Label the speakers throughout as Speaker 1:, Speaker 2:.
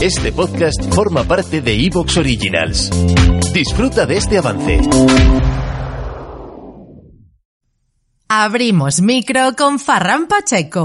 Speaker 1: Este podcast forma parte de Evox Originals. Disfruta de este avance.
Speaker 2: Abrimos micro con Farran Pacheco.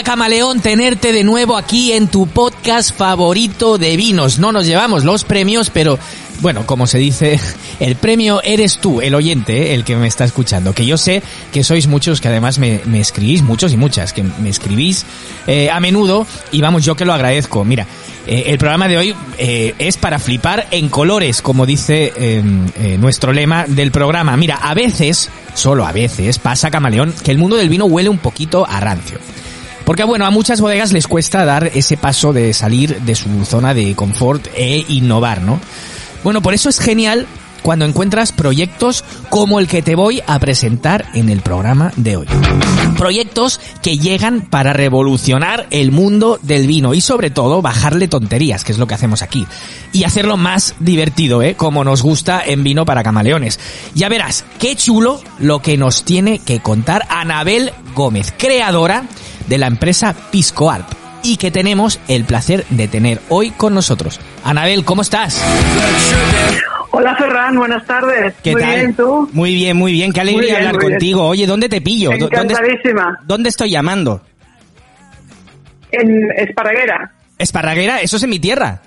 Speaker 3: camaleón, tenerte de nuevo aquí en tu podcast favorito de vinos. No nos llevamos los premios, pero bueno, como se dice, el premio eres tú, el oyente, eh, el que me está escuchando. Que yo sé que sois muchos que además me, escribís, muchos y muchas, que me escribís eh, a menudo y vamos, yo que lo agradezco. Mira, eh, el programa de hoy es para flipar en colores, como dice eh, nuestro lema del programa. Mira, a veces, solo a veces, pasa camaleón que el mundo del vino huele un poquito a rancio. Porque bueno, a muchas bodegas les cuesta dar ese paso de salir de su zona de confort e innovar, ¿no? Bueno, por eso es genial cuando encuentras proyectos como el que te voy a presentar en el programa de hoy. Proyectos que llegan para revolucionar el mundo del vino y sobre todo bajarle tonterías, que es lo que hacemos aquí. Y hacerlo más divertido, ¿eh? Como nos gusta en Vino para Camaleones. Ya verás, qué chulo lo que nos tiene que contar Anabel Gómez, creadora de la empresa Pisco Art y que tenemos el placer de tener hoy con nosotros. Anabel, ¿cómo estás?
Speaker 4: Hola Ferran, buenas tardes.
Speaker 3: ¿Qué
Speaker 4: muy
Speaker 3: tal?
Speaker 4: bien, ¿tú?
Speaker 3: Muy bien, muy bien. Qué alegría
Speaker 4: bien,
Speaker 3: hablar
Speaker 4: bien.
Speaker 3: contigo. Oye, ¿dónde te pillo? ¿Dó- ¿Dónde,
Speaker 4: Encantadísima.
Speaker 3: ¿Dónde estoy llamando?
Speaker 4: En Esparraguera,
Speaker 3: Esparraguera, eso es en mi tierra.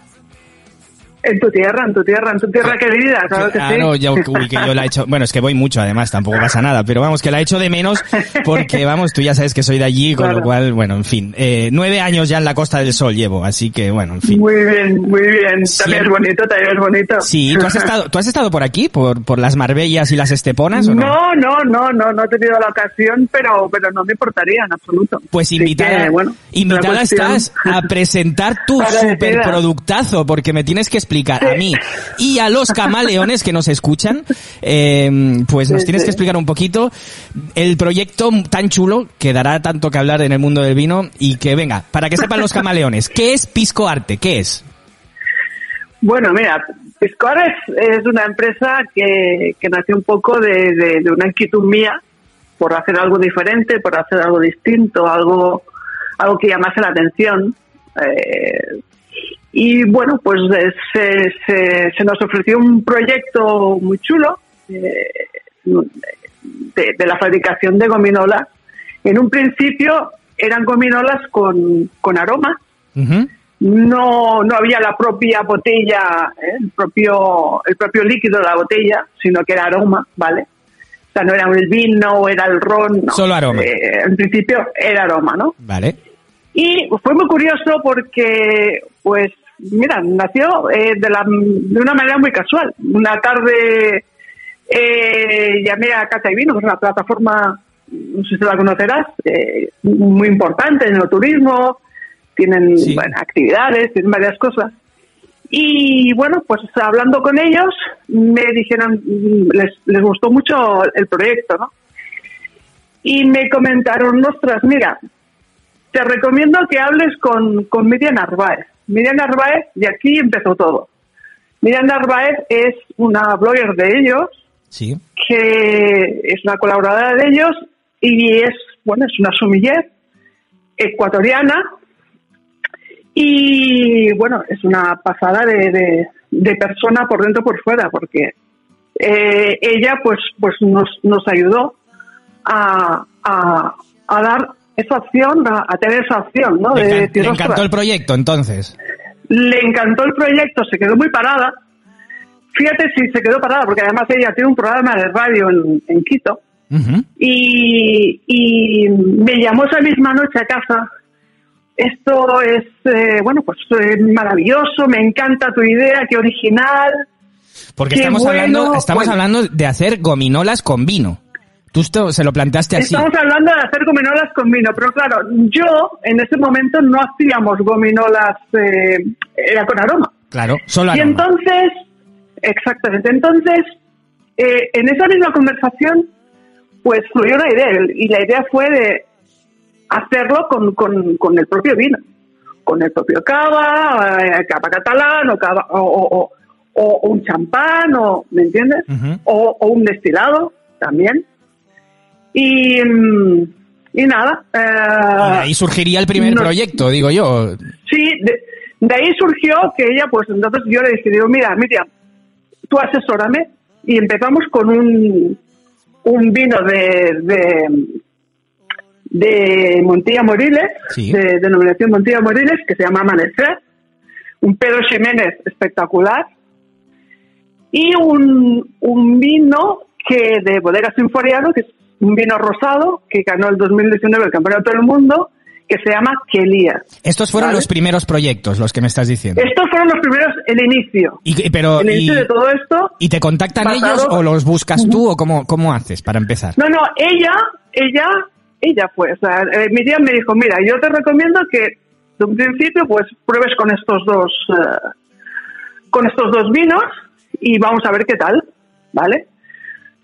Speaker 4: En tu tierra, en tu tierra, en tu tierra querida, claro que
Speaker 3: ah,
Speaker 4: sí.
Speaker 3: no, ya, uy, que yo la he hecho. Bueno, es que voy mucho, además, tampoco pasa nada. Pero vamos, que la he hecho de menos porque, vamos, tú ya sabes que soy de allí, con
Speaker 4: Claro.
Speaker 3: lo cual, bueno, en fin. Eh, nueve años ya en la Costa del Sol llevo, así que, bueno, en fin.
Speaker 4: Muy bien, muy bien.
Speaker 3: Sí.
Speaker 4: También es bonito, también es bonito.
Speaker 3: Sí, ¿tú has estado, ¿tú has estado por aquí, por, por las Marbellas y las Esteponas o no?
Speaker 4: No, no, no, no, no he tenido la ocasión, pero, pero no me importaría en absoluto.
Speaker 3: Pues invitada,
Speaker 4: que, bueno,
Speaker 3: invitada estás a presentar tu superproductazo, porque me tienes que explicar a mí y a los camaleones que nos escuchan, eh, pues nos tienes que explicar un poquito el proyecto tan chulo que dará tanto que hablar en el mundo del vino y que venga, para que sepan los camaleones, ¿qué es Pisco Arte? ¿Qué es?
Speaker 4: Bueno, mira, Piscor es, es una empresa que, que nació un poco de, de- de una inquietud mía por hacer algo diferente, por hacer algo distinto, algo, algo que llamase la atención. Eh, y bueno, pues eh, se, se, se nos ofreció un proyecto muy chulo eh, de, de la fabricación de gominolas. En un principio eran gominolas con, con aroma, no, no había la propia botella, ¿eh? el propio el propio líquido de la botella, sino que era aroma, ¿vale? O sea, no era el vino era el ron, no.
Speaker 3: Solo aroma.
Speaker 4: En principio era aroma, ¿no?
Speaker 3: Vale.
Speaker 4: Y fue muy curioso porque, pues, mira, nació eh, de, la, de una manera muy casual. Una tarde eh, llamé a Casa y Vino, que es una plataforma, no sé si la conocerás, eh, muy importante en el turismo, tienen
Speaker 3: Sí.
Speaker 4: bueno, actividades, tienen varias cosas. Y bueno, pues hablando con ellos, me dijeron, les, les gustó mucho el proyecto, ¿no? Y me comentaron, ostras, mira, te recomiendo que hables con, con Miriam Narváez. Miriam Narváez, y aquí empezó todo. Miriam Narváez es una blogger de ellos,
Speaker 3: Sí.
Speaker 4: que es una colaboradora de ellos y es, bueno, es una sumiller ecuatoriana y, bueno, es una pasada de, de, de persona por dentro por fuera, porque eh, ella pues pues nos, nos ayudó a, a, a dar esa opción, a, a tener esa opción, ¿no?
Speaker 3: Le,
Speaker 4: De decir,
Speaker 3: le encantó
Speaker 4: "Ostras,
Speaker 3: el proyecto, entonces.
Speaker 4: le encantó el proyecto, se quedó muy parada. Fíjate si se quedó parada, porque además ella tiene un programa de radio en, en Quito y, y me llamó esa misma noche a casa. Esto es, eh, bueno, pues eh, maravilloso, me encanta tu idea, qué original.
Speaker 3: Porque
Speaker 4: Qué
Speaker 3: estamos,
Speaker 4: bueno,
Speaker 3: hablando, estamos
Speaker 4: bueno.
Speaker 3: hablando de hacer gominolas con vino. Tú esto se lo planteaste así.
Speaker 4: Estamos hablando de hacer gominolas con vino, pero claro, yo en ese momento no hacíamos gominolas, eh, era con aroma.
Speaker 3: Claro, solo
Speaker 4: Y entonces, exactamente, entonces, eh, en esa misma conversación, pues fluyó una idea, y la idea fue de hacerlo con, con, con el propio vino, con el propio cava, eh, cava catalán, o, cava, o, o- o- o un champán, o, ¿me entiendes? O un destilado también. Y, mm, y nada.
Speaker 3: Y
Speaker 4: eh,
Speaker 3: ahí surgiría el primer
Speaker 4: no-
Speaker 3: proyecto, digo yo.
Speaker 4: Sí, de, de ahí surgió que ella, pues entonces yo le dije, digo, mira, Miriam, tú asesórame y empezamos con un, un vino de, de, de Montilla Moriles,
Speaker 3: Sí.
Speaker 4: de denominación Montilla Moriles, que se llama Amanecer, un Pedro Ximénez espectacular y un, un vino que de Bodega Sinforiano, que es un vino rosado que ganó el 2019 el Campeonato del Mundo, que se llama Quelía.
Speaker 3: Estos fueron
Speaker 4: Vale.
Speaker 3: los primeros proyectos, los que me estás diciendo.
Speaker 4: Estos fueron los primeros, el inicio.
Speaker 3: Y, pero,
Speaker 4: el
Speaker 3: y,
Speaker 4: inicio de todo esto.
Speaker 3: ¿y te contactan ellos o los buscas tú o cómo, cómo haces para empezar?
Speaker 4: No, no, ella, ella, ella fue. O sea, eh, Miriam me dijo, mira, yo te recomiendo que de un principio pues pruebes con estos dos, eh, con estos dos vinos y vamos a ver qué tal, ¿vale?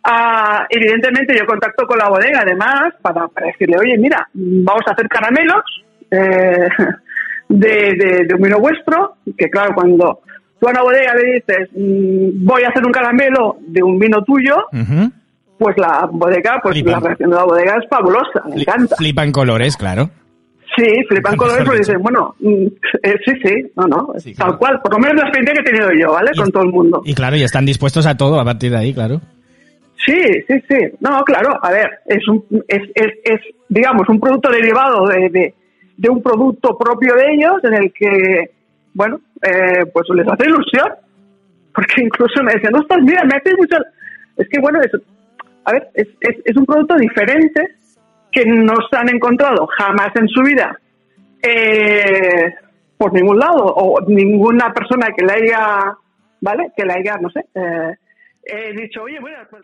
Speaker 4: Ah, evidentemente yo contacto con la bodega además para, para decirle, oye, mira, vamos a hacer caramelos eh, de, de, de un vino vuestro, que claro, cuando tú a una bodega le dices, mm, voy a hacer un caramelo de un vino tuyo, pues la bodega, pues
Speaker 3: Flipan.
Speaker 4: la reacción de la bodega es fabulosa, me encanta.
Speaker 3: Flipan colores, claro.
Speaker 4: Sí, flipan colores porque dicen, bueno, mm, eh, sí, sí, no, no,
Speaker 3: Sí,
Speaker 4: tal cual, por lo menos la experiencia que he tenido yo, ¿vale?
Speaker 3: Y-
Speaker 4: Con todo el mundo.
Speaker 3: Y claro, y están dispuestos a todo a partir de ahí, claro.
Speaker 4: Sí, sí, sí. No, claro, a ver, es, un, es, es, digamos, un producto derivado de, de, un producto propio de ellos en el que, bueno, eh, pues les hace ilusión. Porque incluso me decían, ostras, mira, me hace mucha... Es que, bueno, es, a ver, es, es, es un producto diferente que no se han encontrado jamás en su vida eh, por ningún lado o ninguna persona que le haya, ¿vale? Que le haya, no sé, eh, he dicho, oye, bueno, pues...